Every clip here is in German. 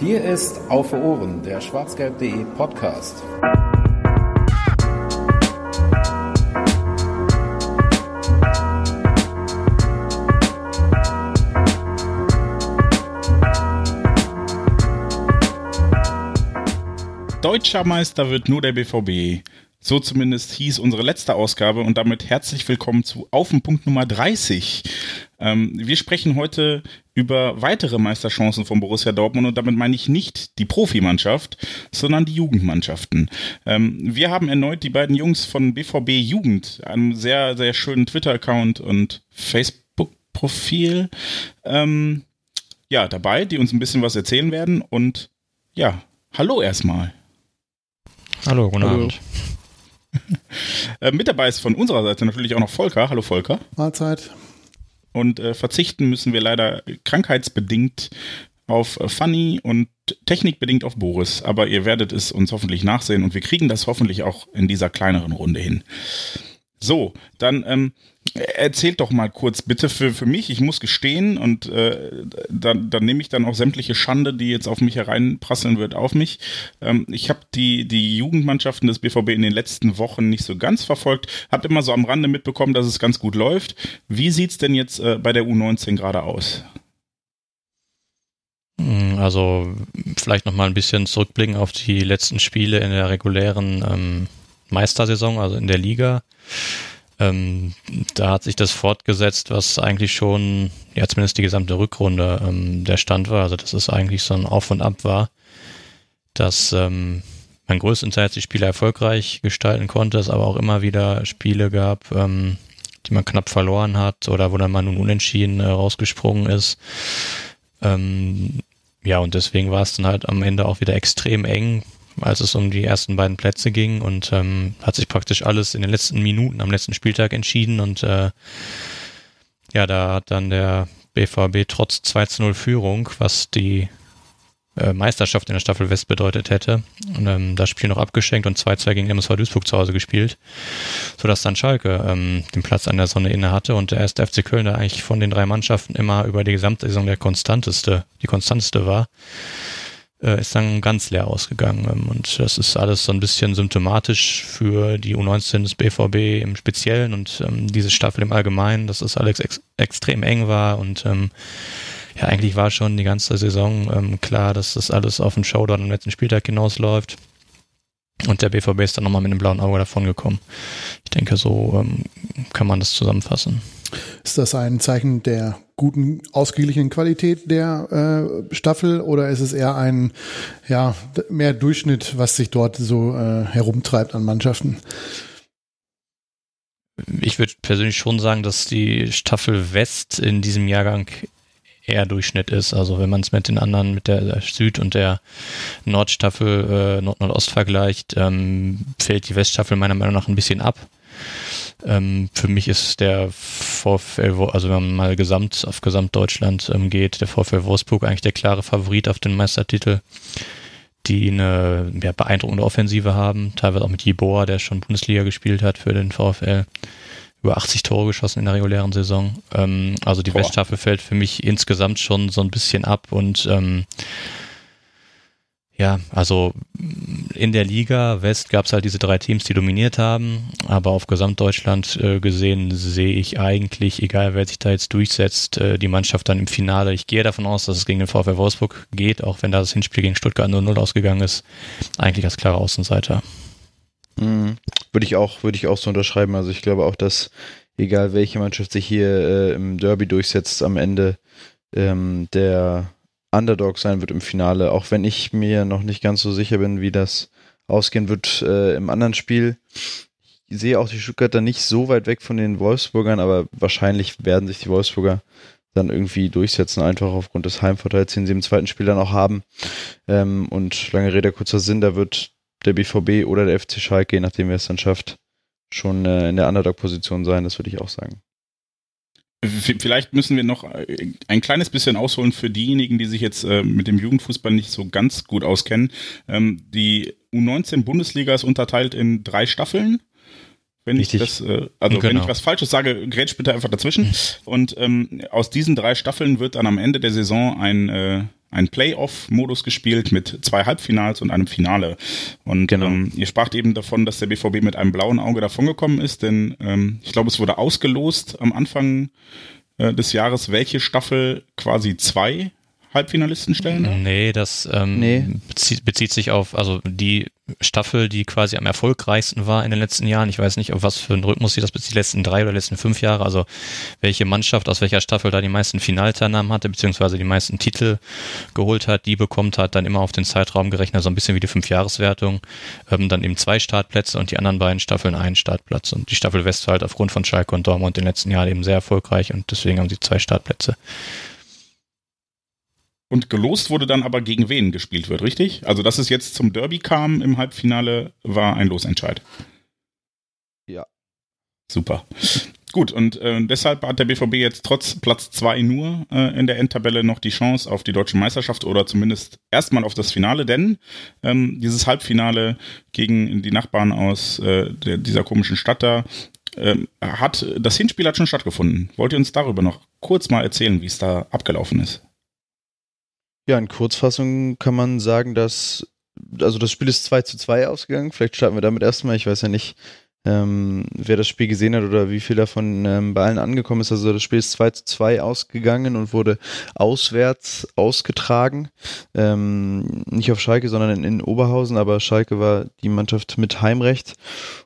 Hier ist Auf Ohren, der schwarzgelb.de Podcast. Deutscher Meister wird nur der BVB. So zumindest hieß unsere letzte Ausgabe und damit herzlich willkommen zu Auf Nummer 30. Ähm, wir sprechen heute über weitere Meisterchancen von Borussia Dortmund und damit meine ich nicht die Profimannschaft, sondern die Jugendmannschaften. Ähm, wir haben erneut die beiden Jungs von BVB Jugend, einem sehr, sehr schönen Twitter-Account und Facebook-Profil, ähm, ja, dabei, die uns ein bisschen was erzählen werden und ja, hallo erstmal. Hallo, guten Hallo. Abend. äh, mit dabei ist von unserer Seite natürlich auch noch Volker. Hallo Volker. Mahlzeit. Und äh, verzichten müssen wir leider krankheitsbedingt auf äh, Fanny und technikbedingt auf Boris. Aber ihr werdet es uns hoffentlich nachsehen und wir kriegen das hoffentlich auch in dieser kleineren Runde hin. So, dann ähm, erzählt doch mal kurz bitte für, für mich, ich muss gestehen und äh, dann, dann nehme ich dann auch sämtliche Schande, die jetzt auf mich hereinprasseln wird, auf mich. Ähm, ich habe die, die Jugendmannschaften des BVB in den letzten Wochen nicht so ganz verfolgt, habe immer so am Rande mitbekommen, dass es ganz gut läuft. Wie sieht's denn jetzt äh, bei der U19 gerade aus? Hm, also vielleicht noch mal ein bisschen zurückblicken auf die letzten Spiele in der regulären ähm, Meistersaison, also in der Liga. Ähm, da hat sich das fortgesetzt, was eigentlich schon, ja zumindest die gesamte Rückrunde ähm, der Stand war. Also dass es eigentlich so ein Auf und Ab war, dass ähm, man größtenteils die Spiele erfolgreich gestalten konnte, es aber auch immer wieder Spiele gab, ähm, die man knapp verloren hat oder wo dann mal nun unentschieden äh, rausgesprungen ist. Ähm, ja, und deswegen war es dann halt am Ende auch wieder extrem eng, als es um die ersten beiden Plätze ging und ähm, hat sich praktisch alles in den letzten Minuten am letzten Spieltag entschieden und äh, ja, da hat dann der BVB trotz 2 zu 0 Führung, was die äh, Meisterschaft in der Staffel West bedeutet hätte, und, ähm, das Spiel noch abgeschenkt und 2-2 gegen MSV Duisburg zu Hause gespielt, sodass dann Schalke ähm, den Platz an der Sonne inne hatte und der erste FC Köln da eigentlich von den drei Mannschaften immer über die gesamte Saison der konstanteste, die konstanteste war äh, ist dann ganz leer ausgegangen. Ähm, und das ist alles so ein bisschen symptomatisch für die U19 des BVB im Speziellen und ähm, diese Staffel im Allgemeinen, dass es alles ex extrem eng war und ähm, ja, eigentlich war schon die ganze Saison ähm, klar, dass das alles auf den Showdown am letzten Spieltag hinausläuft. Und der BVB ist dann nochmal mit einem blauen Auge davon gekommen. Ich denke, so ähm, kann man das zusammenfassen. Ist das ein Zeichen der guten, ausgeglichenen Qualität der äh, Staffel oder ist es eher ein ja, mehr Durchschnitt, was sich dort so äh, herumtreibt an Mannschaften? Ich würde persönlich schon sagen, dass die Staffel West in diesem Jahrgang eher Durchschnitt ist. Also wenn man es mit den anderen, mit der Süd- und der Nordstaffel, äh, Nord-Nordost vergleicht, ähm, fällt die Weststaffel meiner Meinung nach ein bisschen ab. Ähm, für mich ist der VfL, also wenn man mal gesamt auf Gesamtdeutschland ähm, geht, der VfL Wolfsburg eigentlich der klare Favorit auf den Meistertitel, die eine ja, beeindruckende Offensive haben, teilweise auch mit Jeboa, der schon Bundesliga gespielt hat für den VfL über 80 Tore geschossen in der regulären Saison. Ähm, also die Boah. Weststaffel fällt für mich insgesamt schon so ein bisschen ab und ähm, ja, also in der Liga West gab es halt diese drei Teams, die dominiert haben, aber auf Gesamtdeutschland äh, gesehen sehe ich eigentlich, egal wer sich da jetzt durchsetzt, äh, die Mannschaft dann im Finale. Ich gehe davon aus, dass es gegen den VfL Wolfsburg geht, auch wenn da das Hinspiel gegen Stuttgart 0-0 ausgegangen ist, eigentlich als klarer Außenseiter. Mhm. Würde ich auch, würde ich auch so unterschreiben. Also ich glaube auch, dass egal welche Mannschaft sich hier äh, im Derby durchsetzt, am Ende ähm, der Underdog sein wird im Finale, auch wenn ich mir noch nicht ganz so sicher bin, wie das ausgehen wird äh, im anderen Spiel. Ich sehe auch die Stuttgarter nicht so weit weg von den Wolfsburgern, aber wahrscheinlich werden sich die Wolfsburger dann irgendwie durchsetzen, einfach aufgrund des Heimvorteils, den sie im zweiten Spiel dann auch haben. Ähm, und lange Rede, kurzer Sinn, da wird der BVB oder der FC Schalke, je nachdem wer es dann schafft, schon äh, in der Underdog-Position sein, das würde ich auch sagen. Vielleicht müssen wir noch äh, ein kleines bisschen ausholen für diejenigen, die sich jetzt äh, mit dem Jugendfußball nicht so ganz gut auskennen. Ähm, die U19-Bundesliga ist unterteilt in drei Staffeln. Wenn Richtig. ich das, äh, also genau. wenn ich was Falsches sage, grätsch bitte einfach dazwischen. Und ähm, aus diesen drei Staffeln wird dann am Ende der Saison ein, einen Playoff-Modus gespielt mit zwei Halbfinals und einem Finale. Und genau. ähm, ihr spracht eben davon, dass der BVB mit einem blauen Auge davongekommen ist, denn ähm, ich glaube, es wurde ausgelost am Anfang äh, des Jahres, welche Staffel quasi zwei Halbfinalisten stellen? Nee, das ähm, nee. Bezieht, bezieht, sich auf, also die Staffel, die quasi am erfolgreichsten war in den letzten Jahren. Ich weiß nicht, auf was für einen Rhythmus sie das bezieht, die letzten drei oder letzten fünf Jahre, also welche Mannschaft aus welcher Staffel da die meisten Finalteilnahmen hatte, beziehungsweise die meisten Titel geholt hat, die bekommt hat, dann immer auf den Zeitraum gerechnet, so ein bisschen wie die Fünfjahreswertung, ähm, dann eben zwei Startplätze und die anderen beiden Staffeln einen Startplatz. Und die Staffel West war halt aufgrund von Schalke und Dortmund in den letzten Jahren eben sehr erfolgreich und deswegen haben sie zwei Startplätze. Und gelost wurde dann aber gegen wen gespielt wird, richtig? Also, dass es jetzt zum Derby kam im Halbfinale, war ein Losentscheid. Ja. Super. Gut, und äh, deshalb hat der BVB jetzt trotz Platz 2 nur äh, in der Endtabelle noch die Chance auf die deutsche Meisterschaft oder zumindest erstmal auf das Finale, denn ähm, dieses Halbfinale gegen die Nachbarn aus äh, der, dieser komischen Stadt da ähm, hat, das Hinspiel hat schon stattgefunden. Wollt ihr uns darüber noch kurz mal erzählen, wie es da abgelaufen ist? Ja, in Kurzfassung kann man sagen, dass, also das Spiel ist 2 zu 2 ausgegangen. Vielleicht starten wir damit erstmal. Ich weiß ja nicht, ähm, wer das Spiel gesehen hat oder wie viel davon ähm, bei allen angekommen ist. Also das Spiel ist 2 zu 2 ausgegangen und wurde auswärts ausgetragen. Ähm, nicht auf Schalke, sondern in, in, Oberhausen, aber Schalke war die Mannschaft mit Heimrecht.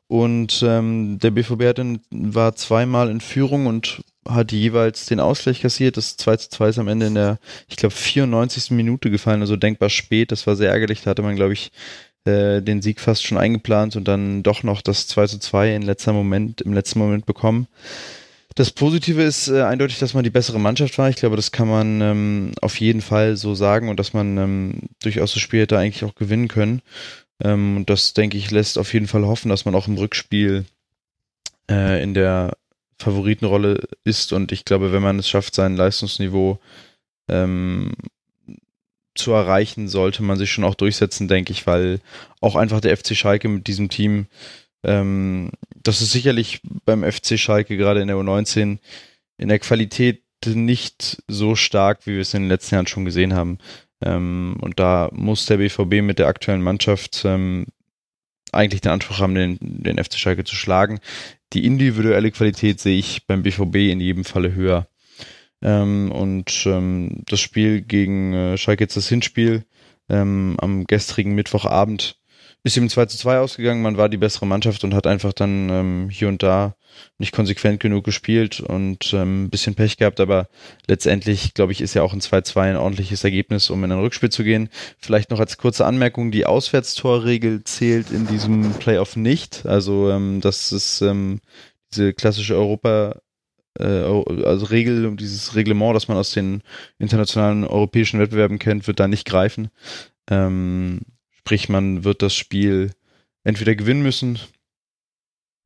Und ähm, der BVB hat dann, war zweimal in Führung und hat jeweils den Ausgleich kassiert. Das 2 zu 2 ist am Ende in der, ich glaube, 94. Minute gefallen, also denkbar spät. Das war sehr ärgerlich. Da hatte man, glaube ich, äh, den Sieg fast schon eingeplant und dann doch noch das 2 zu 2 in letzter Moment, im letzten Moment bekommen. Das Positive ist äh, eindeutig, dass man die bessere Mannschaft war. Ich glaube, das kann man ähm, auf jeden Fall so sagen und dass man ähm, durchaus das Spiel hätte eigentlich auch gewinnen können. Ähm, und das, denke ich, lässt auf jeden Fall hoffen, dass man auch im Rückspiel äh, in der Favoritenrolle ist und ich glaube, wenn man es schafft, sein Leistungsniveau ähm, zu erreichen, sollte man sich schon auch durchsetzen, denke ich, weil auch einfach der FC Schalke mit diesem Team, ähm, das ist sicherlich beim FC Schalke gerade in der U19 in der Qualität nicht so stark, wie wir es in den letzten Jahren schon gesehen haben. Ähm, und da muss der BVB mit der aktuellen Mannschaft ähm, eigentlich den Anspruch haben, den, den FC Schalke zu schlagen die individuelle Qualität sehe ich beim BVB in jedem Falle höher. Ähm, und ähm, das Spiel gegen äh, Schalke jetzt das Hinspiel ähm, am gestrigen Mittwochabend ist eben 2 zu 2 ausgegangen. Man war die bessere Mannschaft und hat einfach dann ähm, hier und da nicht konsequent genug gespielt und ähm, bisschen Pech gehabt, aber letztendlich, glaube ich, ist ja auch ein 2-2 ein ordentliches Ergebnis, um in ein Rückspiel zu gehen. Vielleicht noch als kurze Anmerkung, die Auswärtstorregel zählt in diesem Playoff nicht. Also ähm, das ist ähm, diese klassische Europa äh, also Regel, dieses Reglement, das man aus den internationalen europäischen Wettbewerben kennt, wird da nicht greifen. Ähm, Sprich, man wird das Spiel entweder gewinnen müssen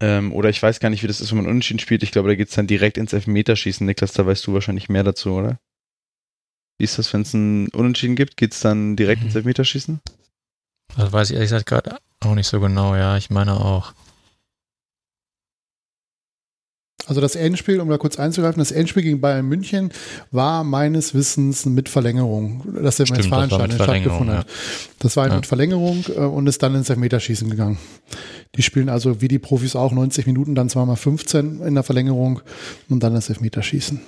ähm, oder ich weiß gar nicht, wie das ist, wenn man unentschieden spielt. Ich glaube, da geht es dann direkt ins Elfmeterschießen. Niklas, da weißt du wahrscheinlich mehr dazu, oder? Wie ist das, wenn es ein Unentschieden gibt? Geht es dann direkt mhm. ins Elfmeterschießen? Das weiß ich ehrlich gesagt gerade auch nicht so genau, ja. Ich meine auch. Also das Endspiel, um da kurz einzugreifen, das Endspiel gegen Bayern München war meines Wissens mit Verlängerung, dass der Westfalenstein stattgefunden hat. Das war halt ja. mit Verlängerung äh, und ist dann ins Elfmeterschießen gegangen. Die spielen also wie die Profis auch 90 Minuten, dann zweimal 15 in der Verlängerung und dann das Elfmeterschießen.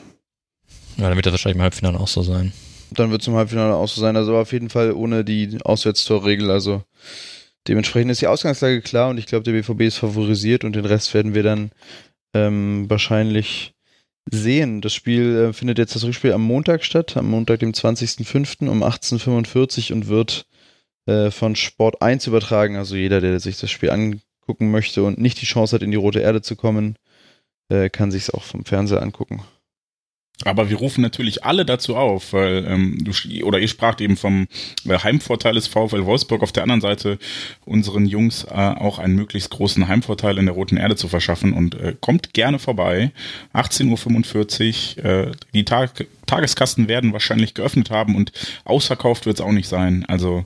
Ja, dann wird das wahrscheinlich im Halbfinale auch so sein. Dann wird es im Halbfinale auch so sein, also auf jeden Fall ohne die Auswärtstorregel, also dementsprechend ist die Ausgangslage klar und ich glaube, der BVB ist favorisiert und den Rest werden wir dann ähm, wahrscheinlich sehen. Das Spiel äh, findet jetzt das Rückspiel am Montag statt, am Montag, dem 20.05. um 18.45 Uhr und wird äh, von Sport 1 übertragen. Also jeder, der sich das Spiel angucken möchte und nicht die Chance hat, in die rote Erde zu kommen, äh, kann sich es auch vom Fernseher angucken. Aber wir rufen natürlich alle dazu auf, weil ähm, du oder ihr spracht eben vom äh, Heimvorteil des VfL Wolfsburg auf der anderen Seite unseren Jungs äh, auch einen möglichst großen Heimvorteil in der Roten Erde zu verschaffen und äh, kommt gerne vorbei. 18.45 Uhr, äh, die Tag Tageskasten werden wahrscheinlich geöffnet haben und ausverkauft wird es auch nicht sein. Also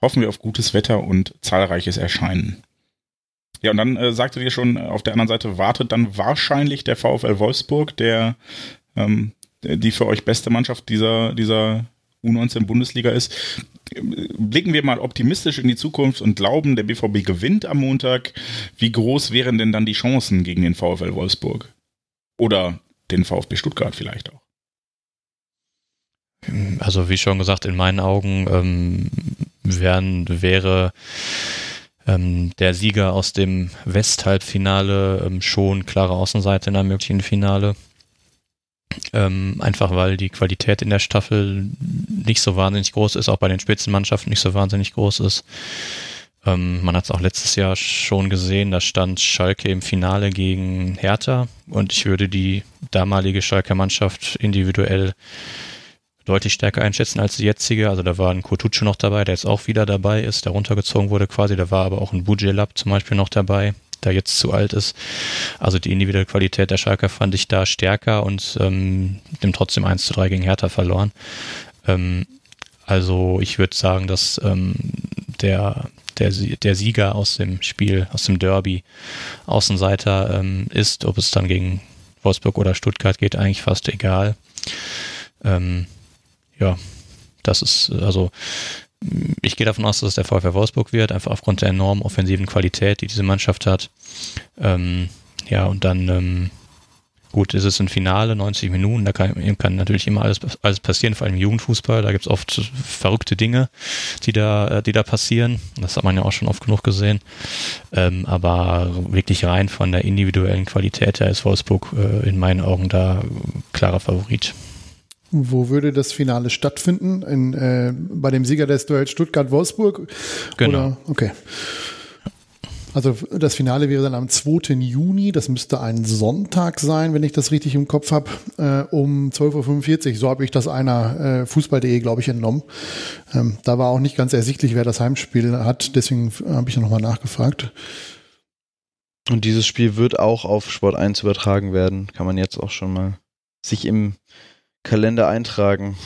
hoffen wir auf gutes Wetter und zahlreiches Erscheinen. Ja, und dann äh, sagtet ihr schon, auf der anderen Seite wartet dann wahrscheinlich der VfL Wolfsburg, der ähm, die für euch beste Mannschaft dieser, dieser U19 Bundesliga ist. Blicken wir mal optimistisch in die Zukunft und glauben, der BVB gewinnt am Montag. Wie groß wären denn dann die Chancen gegen den VfL Wolfsburg? Oder den VfB Stuttgart vielleicht auch? Also wie schon gesagt, in meinen Augen ähm, wären, wäre ähm, der Sieger aus dem Westhalbfinale ähm, schon klare Außenseite in einem möglichen Finale. Ähm, einfach weil die Qualität in der Staffel nicht so wahnsinnig groß ist, auch bei den Spitzenmannschaften nicht so wahnsinnig groß ist. Ähm, man hat es auch letztes Jahr schon gesehen, da stand Schalke im Finale gegen Hertha und ich würde die damalige Schalker Mannschaft individuell deutlich stärker einschätzen als die jetzige. Also da war ein Kotucu noch dabei, der jetzt auch wieder dabei ist, der runtergezogen wurde quasi. Da war aber auch ein Bujelab zum Beispiel noch dabei, der jetzt zu alt ist. Also die individuelle Qualität der Schalker fand ich da stärker und ähm, dem trotzdem 1 zu 3 gegen Hertha verloren. Ähm, also ich würde sagen, dass ähm, der, der, der Sieger aus dem Spiel, aus dem Derby Außenseiter ähm, ist, ob es dann gegen Wolfsburg oder Stuttgart geht, eigentlich fast egal. Ähm, ja, das ist, also ich gehe davon aus, dass es der VfL Wolfsburg wird, einfach aufgrund der enormen offensiven Qualität, die diese Mannschaft hat. Ähm, ja, und dann, ähm, gut, ist es ein Finale, 90 Minuten, da kann, kann natürlich immer alles, alles passieren, vor allem im Jugendfußball, da gibt es oft verrückte Dinge, die da, äh, die da passieren. Das hat man ja auch schon oft genug gesehen. Ähm, aber wirklich rein von der individuellen Qualität her ist Wolfsburg äh, in meinen Augen da klarer Favorit. Wo würde das Finale stattfinden? In, äh, bei dem Sieger des Duells Stuttgart-Wolfsburg? Genau. Oder? Okay. Also das Finale wäre dann am 2. Juni, das müsste ein Sonntag sein, wenn ich das richtig im Kopf habe, äh, um 12.45 Uhr. So habe ich das einer äh, Fußball.de, glaube ich, entnommen. Ähm, da war auch nicht ganz ersichtlich, wer das Heimspiel hat, deswegen habe ich nochmal nachgefragt. Und dieses Spiel wird auch auf Sport 1 übertragen werden, kann man jetzt auch schon mal sich im Kalender eintragen.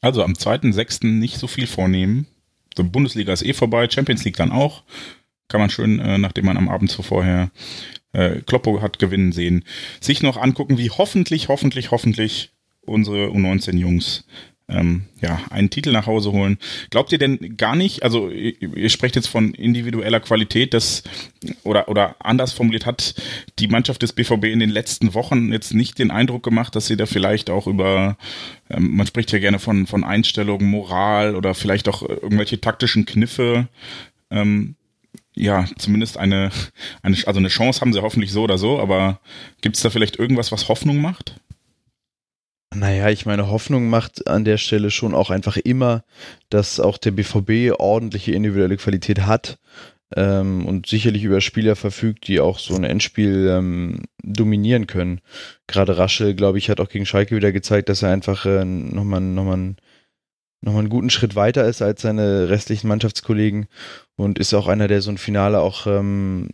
Also am 2.6. nicht so viel vornehmen. Die Bundesliga ist eh vorbei, Champions League dann auch. Kann man schön, äh, nachdem man am Abend zuvor äh, Kloppo hat gewinnen sehen, sich noch angucken, wie hoffentlich, hoffentlich, hoffentlich unsere U19-Jungs ähm, ja, einen Titel nach Hause holen. Glaubt ihr denn gar nicht, also ihr, ihr sprecht jetzt von individueller Qualität, dass, oder, oder anders formuliert, hat die Mannschaft des BVB in den letzten Wochen jetzt nicht den Eindruck gemacht, dass sie da vielleicht auch über, ähm, man spricht ja gerne von, von Einstellungen, Moral oder vielleicht auch irgendwelche taktischen Kniffe, ähm, ja, zumindest eine, eine, also eine Chance haben sie hoffentlich so oder so, aber gibt es da vielleicht irgendwas, was Hoffnung macht? Naja, ich meine, Hoffnung macht an der Stelle schon auch einfach immer, dass auch der BVB ordentliche individuelle Qualität hat ähm, und sicherlich über Spieler verfügt, die auch so ein Endspiel ähm, dominieren können. Gerade Raschel, glaube ich, hat auch gegen Schalke wieder gezeigt, dass er einfach äh, nochmal noch mal, noch mal einen guten Schritt weiter ist als seine restlichen Mannschaftskollegen und ist auch einer, der so ein Finale auch, ähm,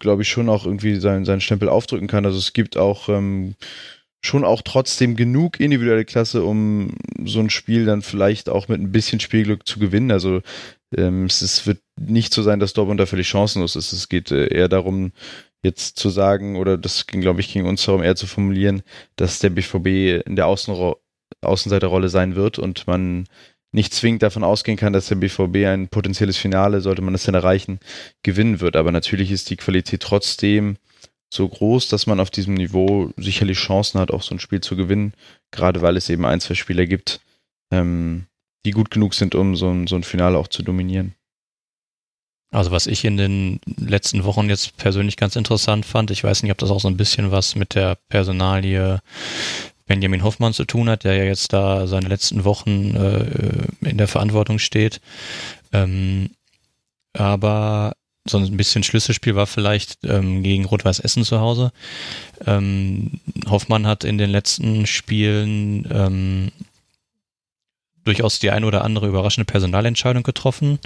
glaube ich, schon auch irgendwie seinen, seinen Stempel aufdrücken kann. Also es gibt auch ähm, schon auch trotzdem genug individuelle Klasse, um so ein Spiel dann vielleicht auch mit ein bisschen Spielglück zu gewinnen. Also ähm, es, es, wird nicht so sein, dass Dortmund da völlig chancenlos ist. Es geht äh, eher darum, jetzt zu sagen, oder das ging, glaube ich, ging uns darum, eher zu formulieren, dass der BVB in der Außenro Außenseiterrolle sein wird und man nicht zwingend davon ausgehen kann, dass der BVB ein potenzielles Finale, sollte man es denn erreichen, gewinnen wird. Aber natürlich ist die Qualität trotzdem so groß, dass man auf diesem Niveau sicherlich Chancen hat, auch so ein Spiel zu gewinnen, gerade weil es eben ein, zwei Spieler gibt, ähm, die gut genug sind, um so ein, so ein Finale auch zu dominieren. Also was ich in den letzten Wochen jetzt persönlich ganz interessant fand, ich weiß nicht, ob das auch so ein bisschen was mit der Personalie Benjamin Hoffmann zu tun hat, der ja jetzt da seine letzten Wochen äh, in der Verantwortung steht. Ähm, aber so ein bisschen Schlüsselspiel war vielleicht ähm, gegen Rot-Weiß Essen zu Hause. Ähm, Hoffmann hat in den letzten Spielen ähm, durchaus die ein oder andere überraschende Personalentscheidung getroffen.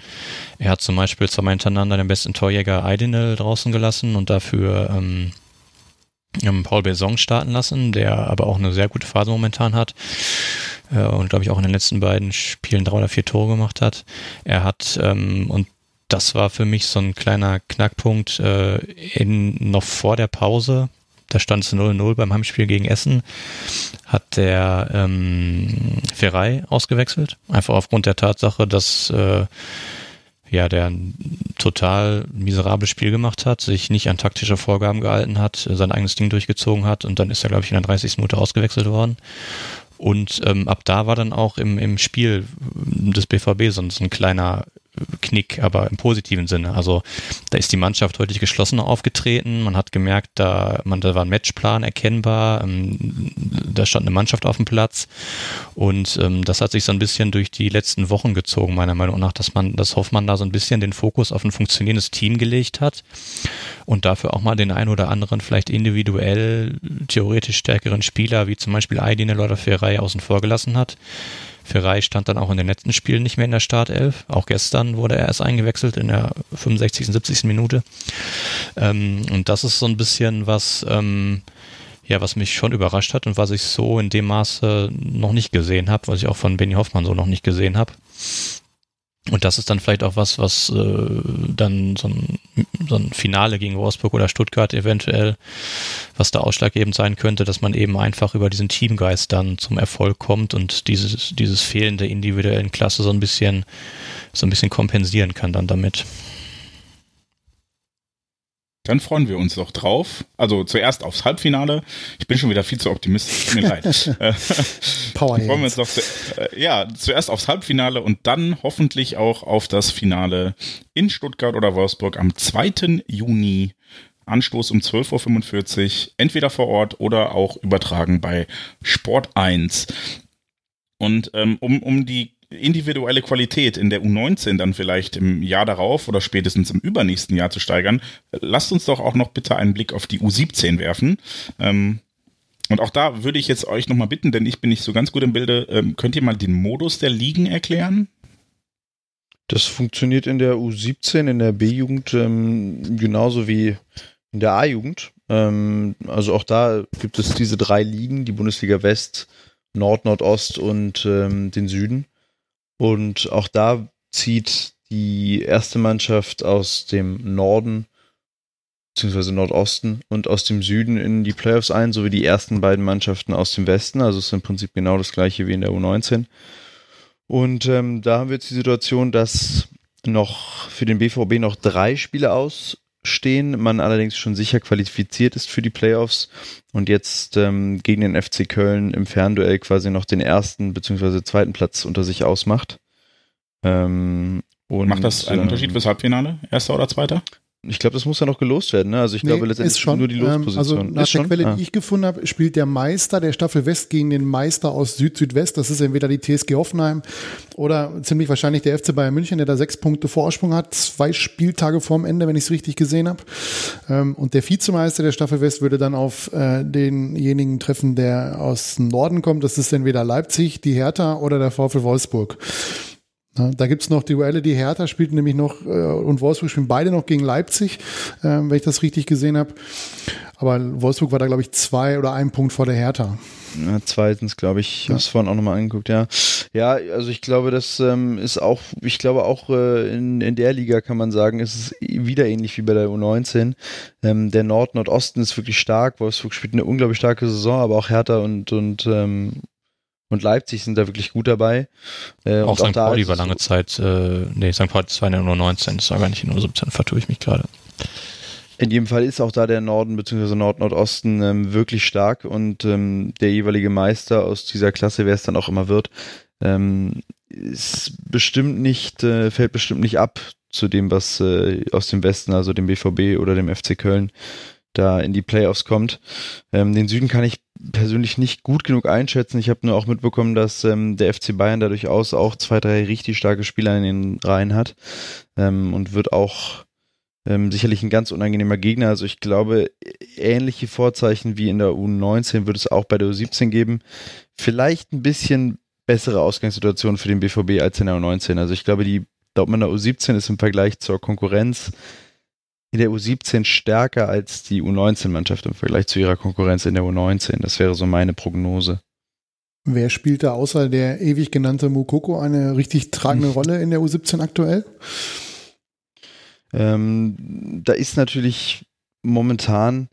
Er hat zum Beispiel zweimal hintereinander den besten Torjäger Eidinel draußen gelassen und dafür ähm, ähm Paul Besong starten lassen, der aber auch eine sehr gute Phase momentan hat äh, und glaube ich auch in den letzten beiden Spielen drei oder vier Tore gemacht hat. Er hat ähm, und das war für mich so ein kleiner Knackpunkt äh, in, noch vor der Pause. da stand es 0-0 beim Heimspiel gegen Essen, hat der ähm, Ferrei ausgewechselt. Einfach aufgrund der Tatsache, dass äh, ja, der ein total miserables Spiel gemacht hat, sich nicht an taktische Vorgaben gehalten hat, sein eigenes Ding durchgezogen hat und dann ist er, glaube ich, in der 30. Minute ausgewechselt worden. Und ähm, ab da war dann auch im, im Spiel des BVB so ein kleiner Knick, aber im positiven Sinne. Also da ist die Mannschaft deutlich geschlossener aufgetreten. Man hat gemerkt, da, man, da war ein Matchplan erkennbar. Ähm, da stand eine Mannschaft auf dem Platz. Und ähm, das hat sich so ein bisschen durch die letzten Wochen gezogen, meiner Meinung nach, dass man, dass Hoffmann da so ein bisschen den Fokus auf ein funktionierendes Team gelegt hat und dafür auch mal den ein oder anderen vielleicht individuell theoretisch stärkeren Spieler, wie zum Beispiel Aydin oder Ferrei außen vor gelassen hat. Ferrei stand dann auch in den letzten Spielen nicht mehr in der Startelf. Auch gestern wurde er erst eingewechselt in der 65., 70. Minute. Ähm, und das ist so ein bisschen was, ähm, ja, was mich schon überrascht hat und was ich so in dem Maße noch nicht gesehen habe, was ich auch von Benny Hoffmann so noch nicht gesehen habe. Und das ist dann vielleicht auch was, was äh, dann so ein, so ein Finale gegen Wolfsburg oder Stuttgart eventuell, was da ausschlaggebend sein könnte, dass man eben einfach über diesen Teamgeist dann zum Erfolg kommt und dieses, dieses fehlende individuellen Klasse so ein bisschen, so ein bisschen kompensieren kann dann damit. Dann freuen wir uns doch drauf. Also zuerst aufs Halbfinale. Ich bin schon wieder viel zu optimistisch. Tut mir leid. Äh, Power freuen wir uns doch zu, äh, ja, zuerst aufs Halbfinale und dann hoffentlich auch auf das Finale in Stuttgart oder Wolfsburg am 2. Juni. Anstoß um 12.45 Uhr, entweder vor Ort oder auch übertragen bei Sport 1. Und ähm, um, um die individuelle Qualität in der U19 dann vielleicht im Jahr darauf oder spätestens im übernächsten Jahr zu steigern, lasst uns doch auch noch bitte einen Blick auf die U17 werfen. Ähm, und auch da würde ich jetzt euch nochmal bitten, denn ich bin nicht so ganz gut im Bilde, ähm, könnt ihr mal den Modus der Ligen erklären? Das funktioniert in der U17, in der B-Jugend ähm, genauso wie in der A-Jugend. Ähm, also auch da gibt es diese drei Ligen, die Bundesliga West, Nord, Nordost und ähm, den Süden. Und auch da zieht die erste Mannschaft aus dem Norden beziehungsweise Nordosten und aus dem Süden in die Playoffs ein, sowie die ersten beiden Mannschaften aus dem Westen. Also es ist im Prinzip genau das gleiche wie in der U19. Und ähm, da haben wir jetzt die Situation, dass noch für den BVB noch drei Spiele ausstehen, man allerdings schon sicher qualifiziert ist für die Playoffs und jetzt ähm, gegen den FC Köln im Fernduell quasi noch den ersten bzw. zweiten Platz unter sich ausmacht. Ähm, und, Macht das einen ähm, Unterschied fürs Halbfinale? Erster oder zweiter? Ich glaube, das muss ja noch gelost werden. Ne? Also ich nee, glaube letztendlich ist schon, nur die Losposition. Also nach ist der schon? Quelle, ah. die ich gefunden habe, spielt der Meister der Staffel West gegen den Meister aus Süd-Südwest. Das ist entweder die TSG Hoffenheim oder ziemlich wahrscheinlich der FC Bayern München, der da sechs Punkte Vorsprung hat. Zwei Spieltage vorm Ende, wenn ich es richtig gesehen habe. Ähm, und der Vizemeister der Staffel West würde dann auf äh, denjenigen treffen, der aus dem Norden kommt. Das ist entweder Leipzig, die Hertha oder der VfL Wolfsburg. Ja, da gibt's noch die Duelle, die Hertha spielt nämlich noch äh, und Wolfsburg spielen beide noch gegen Leipzig, äh, wenn ich das richtig gesehen habe. Aber Wolfsburg war da, glaube ich, zwei oder ein Punkt vor der Hertha. Ja, zweitens, glaube ich, ich habe es vorhin auch nochmal angeguckt, ja. Ja, also ich glaube, das ähm, ist auch, ich glaube auch äh, in, in der Liga kann man sagen, ist es wieder ähnlich wie bei der U19. Ähm, der Nord-Nordosten ist wirklich stark, Wolfsburg spielt eine unglaublich starke Saison, aber auch Hertha und, und ähm, und Leipzig sind da wirklich gut dabei. Äh, auch St. Pauli war lange Zeit, äh, nee, St. Pauli war in der nur 19, das war gar nicht in nur 17, vertue ich mich gerade. In jedem Fall ist auch da der Norden bzw. Nord-Nordosten ähm, wirklich stark und ähm, der jeweilige Meister aus dieser Klasse, wer es dann auch immer wird, ähm, ist bestimmt nicht, äh, fällt bestimmt nicht ab zu dem, was äh, aus dem Westen, also dem BVB oder dem FC Köln, da in die Playoffs kommt. Ähm, den Süden kann ich persönlich nicht gut genug einschätzen. Ich habe nur auch mitbekommen, dass ähm, der FC Bayern da durchaus auch zwei, drei richtig starke Spieler in den Reihen hat ähm, und wird auch ähm, sicherlich ein ganz unangenehmer Gegner. Also ich glaube, ähnliche Vorzeichen wie in der U19 wird es auch bei der U17 geben. Vielleicht ein bisschen bessere Ausgangssituation für den BVB als in der U19. Also ich glaube, die Dortmunder U17 ist im Vergleich zur Konkurrenz in der U17 stärker als die U19-Mannschaft im Vergleich zu ihrer Konkurrenz in der U19. Das wäre so meine Prognose. Wer spielt da außer der ewig genannte Mukoko eine richtig tragende. Rolle in der U17 aktuell? Ähm, da ist natürlich momentan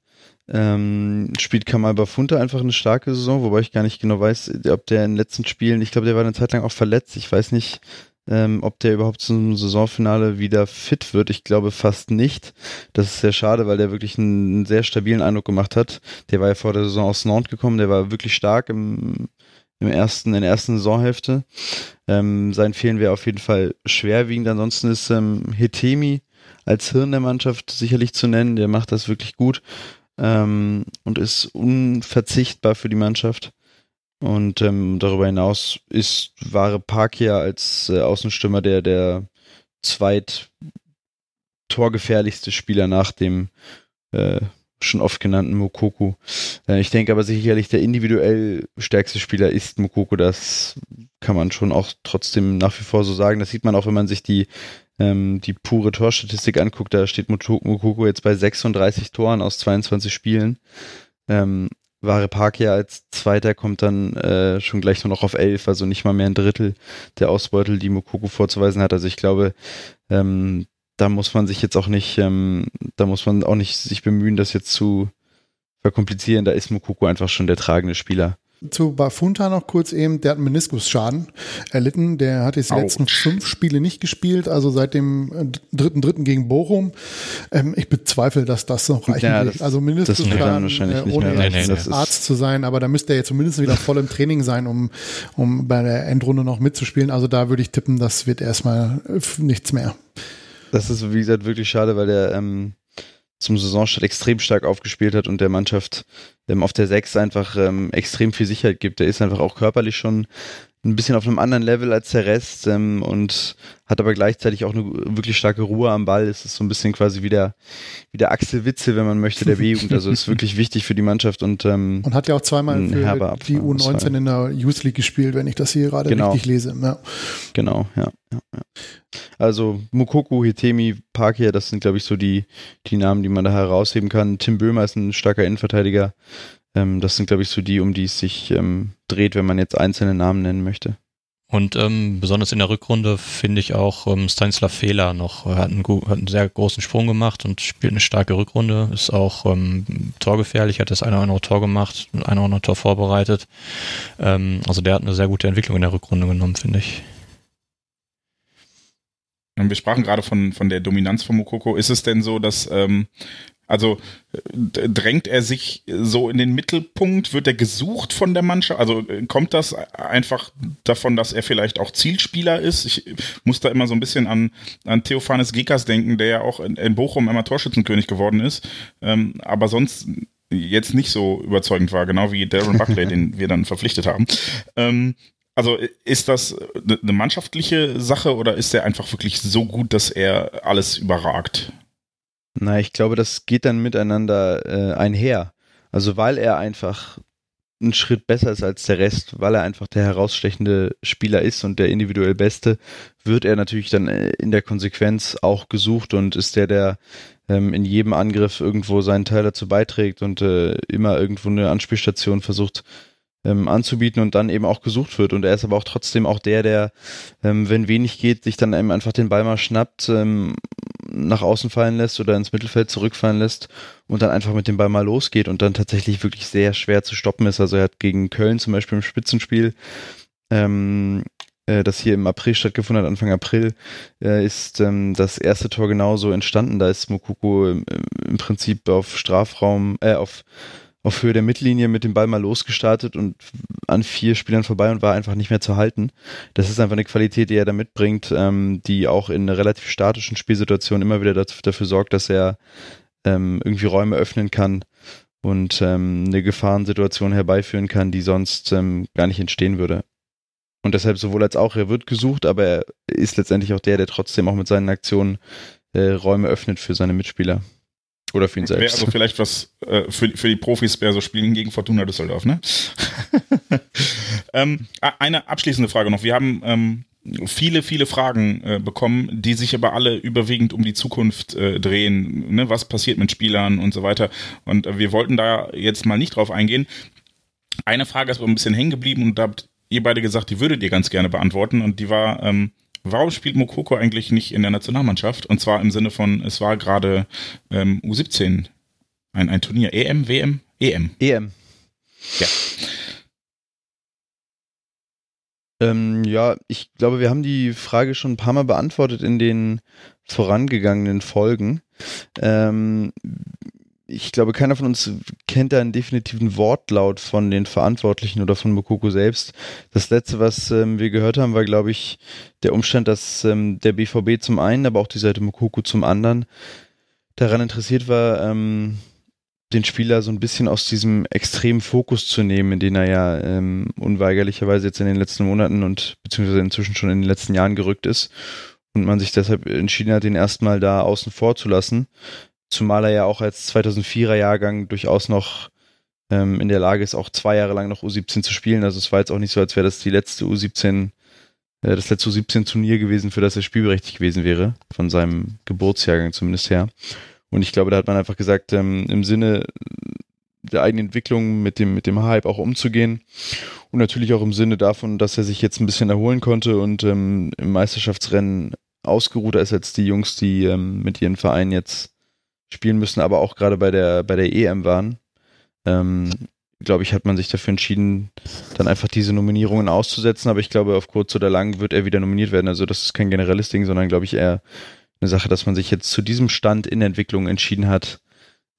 Ähm, spielt Kamal Bafunta einfach eine starke Saison, wobei ich gar nicht genau weiß, ob der in den letzten Spielen, ich glaube, der war eine Zeit lang auch verletzt. Ich weiß nicht, ähm, ob der überhaupt zum Saisonfinale wieder fit wird. Ich glaube fast nicht. Das ist sehr schade, weil der wirklich einen, sehr stabilen Eindruck gemacht hat. Der war ja vor der Saison aus Nantes gekommen, der war wirklich stark im, im ersten, in der ersten Saisonhälfte. Ähm, sein Fehlen wäre auf jeden Fall schwerwiegend. Ansonsten ist ähm, Hetemi als Hirn der Mannschaft sicherlich zu nennen. Der macht das wirklich gut ähm, und ist unverzichtbar für die Mannschaft. Und ähm, darüber hinaus ist Ware Parkia als äh, Außenstürmer der, der zweit torgefährlichste Spieler nach dem äh, schon oft genannten Mokoko. Äh, ich denke aber sicherlich der individuell stärkste Spieler ist Mokoko. Das kann man schon auch trotzdem nach wie vor so sagen. Das sieht man auch, wenn man sich die ähm, die pure Torstatistik anguckt, da steht Mukoko jetzt bei 36 Toren aus 22 Spielen. Ähm, Ware Parkia als Zweiter kommt dann äh, schon gleich nur noch auf 11, also nicht mal mehr ein Drittel der Ausbeutel, die Mukoko vorzuweisen hat. Also ich glaube, ähm, da muss man sich jetzt auch nicht, ähm, da muss man auch nicht sich bemühen, das jetzt zu verkomplizieren. Da ist Mukoko einfach schon der tragende Spieler. Zu Bafunta noch kurz eben, der hat einen Meniskusschaden erlitten. Der hat jetzt die letzten fünf Spiele nicht gespielt, also seit dem äh, dritten dritten gegen Bochum. Ähm, ich bezweifle, dass das noch reichen Ja, wird. das- Also Meniskusschaden, wahrscheinlich äh, nicht ohne Nee, nee, nee. Arzt zu sein, aber da müsste er jetzt zumindest wieder voll im Training sein, um, um bei der Endrunde noch mitzuspielen. Also da würde ich tippen, das wird erstmal äh, nichts mehr. Das ist, wie gesagt, wirklich schade, weil der ähm, zum Saisonstart extrem stark aufgespielt hat und der Mannschaft ähm, auf der 6 einfach ähm, extrem viel Sicherheit gibt. Der ist einfach auch körperlich schon ein bisschen auf einem anderen Level als der Rest ähm, und hat aber gleichzeitig auch eine wirklich starke Ruhe am Ball. Es ist so ein bisschen quasi wie der, wie der Axel Witze, wenn man möchte, der B-Jugend. Also ist wirklich wichtig für die Mannschaft und ähm, Und hat ja auch zweimal für die Abfall, U19 Ausfall. in der Youth League gespielt, wenn ich das hier gerade Genau. richtig lese. Ja. Genau, ja. ja, ja. Also Mukoku, Hitemi, Parkia, das sind, glaube ich, so die, die Namen, die man da herausheben kann. Tim Böhmer ist ein starker Innenverteidiger. Ähm, das sind, glaube ich, so die, um die es sich ähm, dreht, wenn man jetzt einzelne Namen nennen möchte. Und ähm, besonders in der Rückrunde finde ich auch ähm, Stanislav Fehler noch, er hat einen, hat einen sehr großen Sprung gemacht und spielt eine starke Rückrunde, ist auch ähm, torgefährlich, hat das eine oder andere Tor gemacht, ein oder andere Tor vorbereitet. Ähm, also der hat eine sehr gute Entwicklung in der Rückrunde genommen, finde ich. Wir sprachen gerade von, von der Dominanz von Mokoko. Ist es denn so, dass, ähm, also drängt er sich so in den Mittelpunkt? Wird er gesucht von der Mannschaft? Also kommt das einfach davon, dass er vielleicht auch Zielspieler ist? Ich muss da immer so ein bisschen an, an Theophanes Gekas denken, der ja auch in, in Bochum immer Torschützenkönig geworden ist, ähm, aber sonst jetzt nicht so überzeugend war, genau wie Darren Buckley, den wir dann verpflichtet haben. Ähm, also ist das eine mannschaftliche Sache oder ist er einfach wirklich so gut, dass er alles überragt? Na, ich glaube, das geht dann miteinander äh, einher. Also weil er einfach einen Schritt besser ist als der Rest, weil er einfach der herausstechende Spieler ist und der individuell Beste, wird er natürlich dann äh, in der Konsequenz auch gesucht und ist der, der ähm, in jedem Angriff irgendwo seinen Teil dazu beiträgt und äh, immer irgendwo eine Anspielstation versucht ähm, anzubieten und dann eben auch gesucht wird. Und er ist aber auch trotzdem auch der, der, ähm, wenn wenig geht, sich dann eben einfach den Ball mal schnappt, ähm, nach außen fallen lässt oder ins Mittelfeld zurückfallen lässt und dann einfach mit dem Ball mal losgeht und dann tatsächlich wirklich sehr schwer zu stoppen ist. Also er hat gegen Köln zum Beispiel im Spitzenspiel, ähm, äh, das hier im April stattgefunden hat, Anfang April, äh, ist ähm, das erste Tor genauso entstanden. Da ist Mokoko im, im Prinzip auf Strafraum, äh, auf auf Höhe der Mittellinie mit dem Ball mal losgestartet und an vier Spielern vorbei und war einfach nicht mehr zu halten. Das ist einfach eine Qualität, die er da mitbringt, ähm, die auch in einer relativ statischen Spielsituation immer wieder dazu, dafür sorgt, dass er ähm, irgendwie Räume öffnen kann und ähm, eine Gefahrensituation herbeiführen kann, die sonst ähm, gar nicht entstehen würde. Und deshalb sowohl als auch, er wird gesucht, aber er ist letztendlich auch der, der trotzdem auch mit seinen Aktionen äh, Räume öffnet für seine Mitspieler. Oder für ihn Wäre selbst. also vielleicht was äh, für, für die Profis wäre so spielen gegen Fortuna Düsseldorf, ne? ähm, eine abschließende Frage noch. Wir haben ähm, viele, viele Fragen äh, bekommen, die sich aber alle überwiegend um die Zukunft äh, drehen. Ne? Was passiert mit Spielern und so weiter. Und äh, wir wollten da jetzt mal nicht drauf eingehen. Eine Frage ist aber ein bisschen hängen geblieben und da habt ihr beide gesagt, die würdet ihr ganz gerne beantworten. Und die war, ähm, warum spielt Mokoko eigentlich nicht in der Nationalmannschaft? Und zwar im Sinne von, es war gerade ähm, U17 Ein, ein Turnier. EM, WM, EM. EM. Ja. Ähm, ja, ich glaube, wir haben die Frage schon ein paar Mal beantwortet in den vorangegangenen Folgen. Ähm, ich glaube, keiner von uns kennt da einen definitiven Wortlaut von den Verantwortlichen oder von Mokoko selbst. Das letzte, was ähm, wir gehört haben, war, glaube ich, der Umstand, dass ähm, der BVB zum einen, aber auch die Seite Mokoko zum anderen daran interessiert war, ähm, den Spieler so ein bisschen aus diesem extremen Fokus zu nehmen, in den er ja ähm, unweigerlicherweise jetzt in den letzten Monaten und beziehungsweise inzwischen schon in den letzten Jahren gerückt ist und man sich deshalb entschieden hat, den erstmal da außen vor zu lassen. Zumal er ja auch als 2004er Jahrgang durchaus noch ähm, in der Lage ist, auch zwei Jahre lang noch U17 zu spielen. Also es war jetzt auch nicht so, als wäre das die letzte U17, äh, das letzte U17-Turnier gewesen, für das er spielberechtigt gewesen wäre, von seinem Geburtsjahrgang zumindest her. Und ich glaube, da hat man einfach gesagt, ähm, im Sinne der eigenen Entwicklung mit dem, mit dem Hype auch umzugehen. Und natürlich auch im Sinne davon, dass er sich jetzt ein bisschen erholen konnte und ähm, im Meisterschaftsrennen ausgeruhter ist als die Jungs, die ähm, mit ihren Vereinen jetzt spielen müssen, aber auch gerade bei der, bei der EM waren. Ähm, glaube ich, hat man sich dafür entschieden, dann einfach diese Nominierungen auszusetzen. Aber ich glaube, auf kurz oder lang wird er wieder nominiert werden. Also das ist kein generelles Ding, sondern glaube ich eher eine Sache, dass man sich jetzt zu diesem Stand in Entwicklung entschieden hat,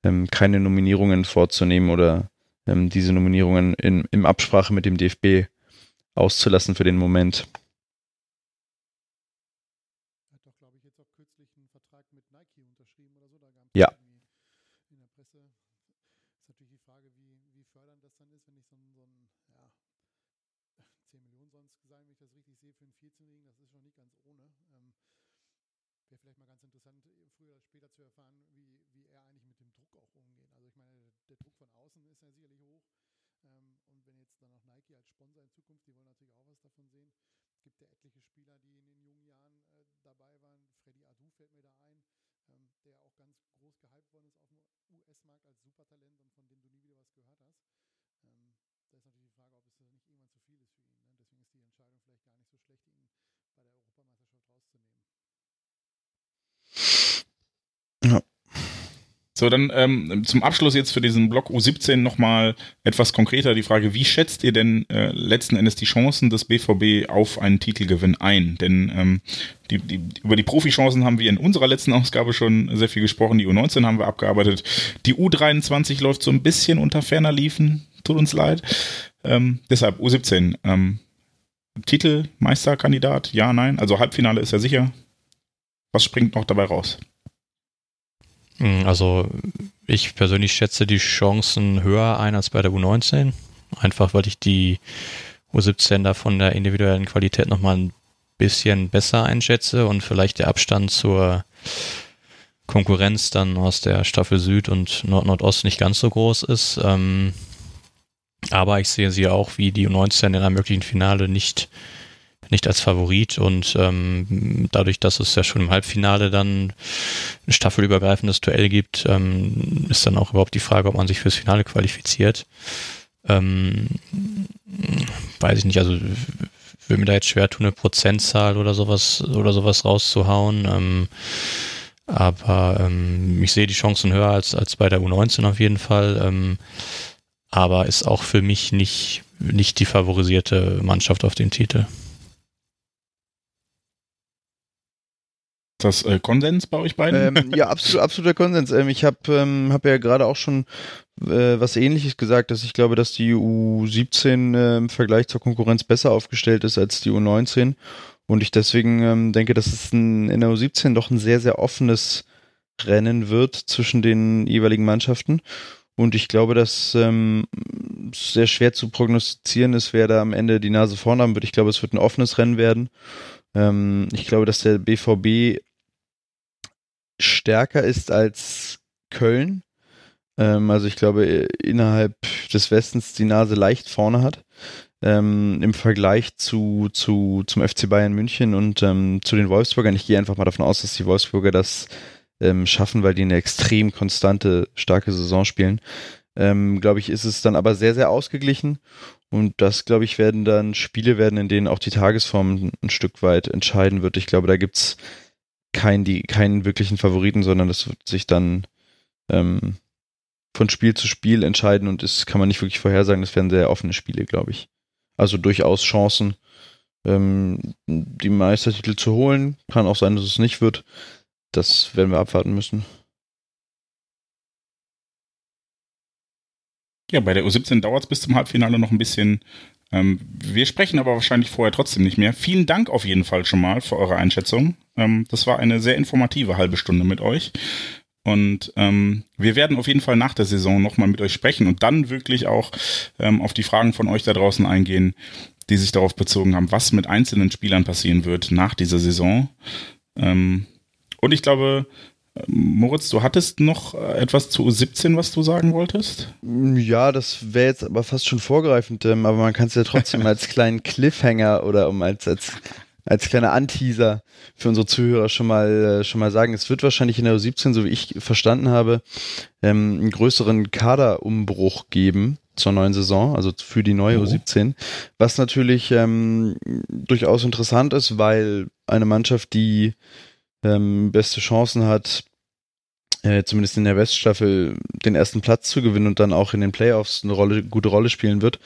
ähm, keine Nominierungen vorzunehmen oder ähm, diese Nominierungen in, in Absprache mit dem DFB auszulassen für den Moment. Hat doch, glaube ich, jetzt auch kürzlich einen Vertrag mit Nike unterschrieben oder so. Da gab Ja. in der Presse ist natürlich die Frage, wie, wie fördernd das dann ist, wenn ich so ein, so ein ja, 10 Millionen sonst sein, wenn ich das richtig sehe, für einen 14-Jährigen, das ist schon nicht ganz ohne. Ähm, Wäre vielleicht mal ganz interessant, eh, früher oder später zu erfahren, wie, wie er eigentlich mit dem Druck auch umgeht. Also ich meine, der, der Druck von außen ist ja sicherlich hoch. Ähm, und wenn jetzt dann noch Nike als Sponsor in Zukunft, die wollen natürlich auch was davon sehen. Es gibt ja etliche Spieler, die in den jungen Jahren äh, dabei waren. Freddy Adu fällt mir da ein, ähm, der auch ganz groß gehypt worden ist auf dem US-Markt als Supertalent und von dem du nie wieder was gehört hast. Ähm, da ist natürlich die Frage, ob es das nicht irgendwann zu viel ist für ihn. Ne? Deswegen ist die Entscheidung vielleicht gar nicht so schlecht, ihn bei der Europameisterschaft rauszunehmen. So, dann ähm, zum Abschluss jetzt für diesen Block U17 nochmal etwas konkreter die Frage, wie schätzt ihr denn äh, letzten Endes die Chancen des BVB auf einen Titelgewinn ein? Denn ähm, die, die, über die Profichancen haben wir in unserer letzten Ausgabe schon sehr viel gesprochen, die U19 haben wir abgearbeitet, die U23 läuft so ein bisschen unter ferner Liefen, tut uns leid. Ähm, deshalb U17, ähm, Titel, Meisterkandidat, ja, nein, also Halbfinale ist ja sicher. Was springt noch dabei raus? Hm, Also ich persönlich schätze die Chancen höher ein als bei der U19. Einfach weil ich die U17 da von der individuellen Qualität nochmal ein bisschen besser einschätze und vielleicht der Abstand zur Konkurrenz dann aus der Staffel Süd und Nord-Nordost nicht ganz so groß ist. Ähm, aber ich sehe sie auch wie die U19 in einem möglichen Finale nicht, nicht als Favorit und ähm, dadurch, dass es ja schon im Halbfinale dann ein staffelübergreifendes Duell gibt, ähm, ist dann auch überhaupt die Frage, ob man sich fürs Finale qualifiziert. Ähm, weiß ich nicht, also würde mir da jetzt schwer tun, eine Prozentzahl oder sowas oder sowas rauszuhauen. Ähm, aber ähm, ich sehe die Chancen höher als, als bei der U19 auf jeden Fall. Ähm, aber ist auch für mich nicht, nicht die favorisierte Mannschaft auf den Titel. Das äh, Konsens bei euch beiden? Ähm, ja, absolut, absoluter Konsens. Ähm, ich habe ähm, hab ja gerade auch schon äh, was ähnliches gesagt, dass ich glaube, dass die U17 äh, im Vergleich zur Konkurrenz besser aufgestellt ist als die U19. Und ich deswegen ähm, denke, dass es ein, in der U17 doch ein sehr, sehr offenes Rennen wird zwischen den jeweiligen Mannschaften. Und ich glaube, dass ähm, es sehr schwer zu prognostizieren ist, wer da am Ende die Nase vorn haben wird. Ich glaube, es wird ein offenes Rennen werden. Ähm, ich glaube, dass der BVB stärker ist als Köln. Ähm, also ich glaube, innerhalb des Westens die Nase leicht vorne hat. Ähm, Im Vergleich zu, zu, zum FC Bayern München und ähm, zu den Wolfsburgern. Ich gehe einfach mal davon aus, dass die Wolfsburger das ähm, schaffen, weil die eine extrem konstante, starke Saison spielen. Ähm, glaube ich, ist es dann aber sehr, sehr ausgeglichen. Und das, glaube ich, werden dann Spiele werden, in denen auch die Tagesform ein Stück weit entscheiden wird. Ich glaube, da gibt's keinen, die, keinen wirklichen Favoriten, sondern das wird sich dann ähm, von Spiel zu Spiel entscheiden und das kann man nicht wirklich vorhersagen. Das werden sehr offene Spiele, glaube ich. Also durchaus Chancen, ähm, die Meistertitel zu holen. Kann auch sein, dass es nicht wird. Das werden wir abwarten müssen. Ja, bei der U17 dauert es bis zum Halbfinale noch ein bisschen. Ähm, wir sprechen aber wahrscheinlich vorher trotzdem nicht mehr. Vielen Dank auf jeden Fall schon mal für eure Einschätzung. Ähm, das war eine sehr informative halbe Stunde mit euch. Und ähm, wir werden auf jeden Fall nach der Saison nochmal mit euch sprechen und dann wirklich auch ähm, auf die Fragen von euch da draußen eingehen, die sich darauf bezogen haben, was mit einzelnen Spielern passieren wird nach dieser Saison. Ähm, und ich glaube, Moritz, du hattest noch etwas zu 17, was du sagen wolltest? Ja, das wäre jetzt aber fast schon vorgreifend, ähm, aber man kann es ja trotzdem als kleinen Cliffhanger oder um als, als, als kleiner Anteaser für unsere Zuhörer schon mal, äh, schon mal sagen. Es wird wahrscheinlich in der U17, so wie ich verstanden habe, ähm, einen größeren Kaderumbruch geben zur neuen Saison, also für die neue oh. U17, was natürlich ähm, durchaus interessant ist, weil eine Mannschaft, die ähm, beste Chancen hat, äh, zumindest in der Weststaffel den ersten Platz zu gewinnen und dann auch in den Playoffs eine Rolle, gute Rolle spielen wird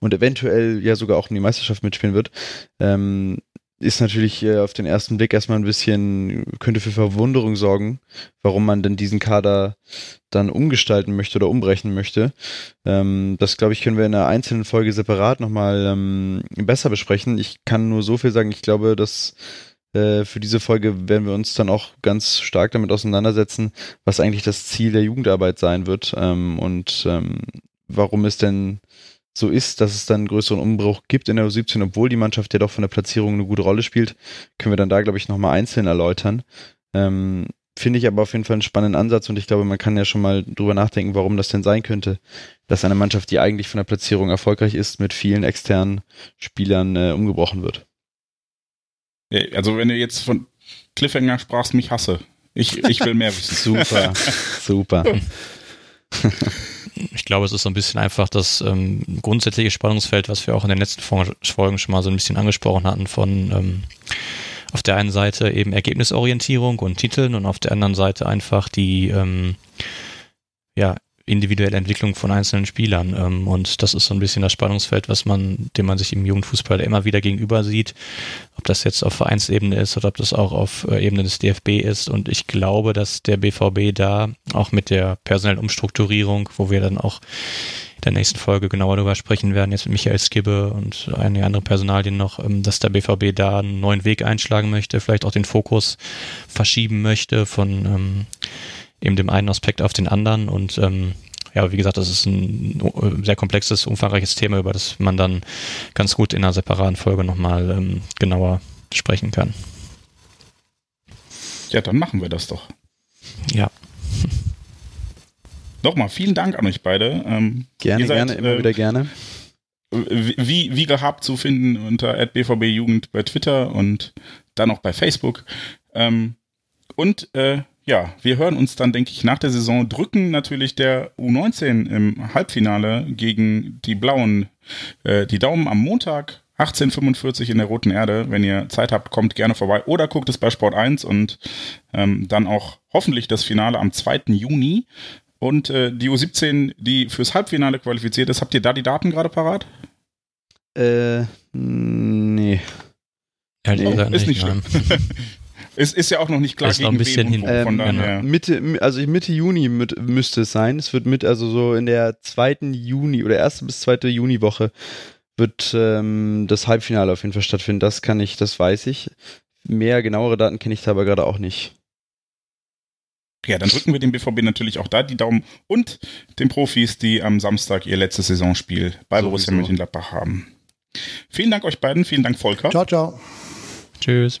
und eventuell ja sogar auch um die Meisterschaft mitspielen wird, ähm, ist natürlich äh, auf den ersten Blick erstmal ein bisschen, könnte für Verwunderung sorgen, warum man denn diesen Kader dann umgestalten möchte oder umbrechen möchte. Ähm, das, glaube ich, können wir in einer einzelnen Folge separat nochmal ähm, besser besprechen. Ich kann nur so viel sagen, ich glaube, dass äh, für diese Folge werden wir uns dann auch ganz stark damit auseinandersetzen, was eigentlich das Ziel der Jugendarbeit sein wird ähm, und warum es denn so ist, dass es dann einen größeren Umbruch gibt in der U17, obwohl die Mannschaft ja doch von der Platzierung eine gute Rolle spielt, können wir dann da, glaube ich, nochmal einzeln erläutern. Ähm, Finde ich aber auf jeden Fall einen spannenden Ansatz und ich glaube, man kann ja schon mal drüber nachdenken, warum das denn sein könnte, dass eine Mannschaft, die eigentlich von der Platzierung erfolgreich ist, mit vielen externen Spielern äh, umgebrochen wird. Also wenn du jetzt von Cliffhanger sprachst, mich hasse. Ich, ich will mehr wissen. super, super. Ich glaube, es ist so ein bisschen einfach das ähm, grundsätzliche Spannungsfeld, was wir auch in den letzten Folgen schon mal so ein bisschen angesprochen hatten, von ähm, auf der einen Seite eben Ergebnisorientierung und Titeln und auf der anderen Seite einfach die ähm, ja, individuelle Entwicklung von einzelnen Spielern. Ähm, und das ist so ein bisschen das Spannungsfeld, was man, dem man sich im Jugendfußball immer wieder gegenüber sieht. Ob das jetzt auf Vereinsebene ist oder ob das auch auf äh, Ebene des DFB ist. Und ich glaube, dass der BVB da auch mit der personellen Umstrukturierung, wo wir dann auch in der nächsten Folge genauer darüber sprechen werden, jetzt mit Michael Skibbe und einige andere Personalien noch, ähm, dass der BVB da einen neuen Weg einschlagen möchte, vielleicht auch den Fokus verschieben möchte von ähm, eben dem einen Aspekt auf den anderen und ähm, ja, wie gesagt, das ist ein sehr komplexes, umfangreiches Thema, über das man dann ganz gut in einer separaten Folge nochmal ähm, genauer sprechen kann. Ja, dann machen wir das doch. Ja. Nochmal, vielen Dank an euch beide. Ähm, gerne, seid, gerne, immer äh, wieder gerne. Wie, wie gehabt zu finden unter @bvbjugend bei Twitter und dann auch bei Facebook. Ähm, und äh, ja, wir hören uns dann, denke ich, nach der Saison, drücken natürlich der U19 im Halbfinale gegen die Blauen äh, die Daumen am Montag 1845 in der Roten Erde. Wenn ihr Zeit habt, kommt gerne vorbei oder guckt es bei Sport 1 und ähm, dann auch hoffentlich das Finale am 2. Juni. Und äh, die U17, die fürs Halbfinale qualifiziert ist, habt ihr da die Daten gerade parat? Äh, nee. Ja, nee, ist nicht schlimm. Es ist ja auch noch nicht klar, ist gegen noch ein bisschen hin. Ähm, genau. Mitte, also Mitte Juni mit, müsste es sein. Es wird mit, also so in der zweiten Juni oder erste bis zweite Juniwoche wird ähm, das Halbfinale auf jeden Fall stattfinden. Das kann ich, das weiß ich. Mehr genauere Daten kenne ich da aber gerade auch nicht. Ja, dann drücken wir dem BVB natürlich auch da die Daumen und den Profis, die am Samstag ihr letztes Saisonspiel bei Sowieso. Borussia Mönchengladbach haben. Vielen Dank euch beiden, vielen Dank Volker. Ciao, ciao. Tschüss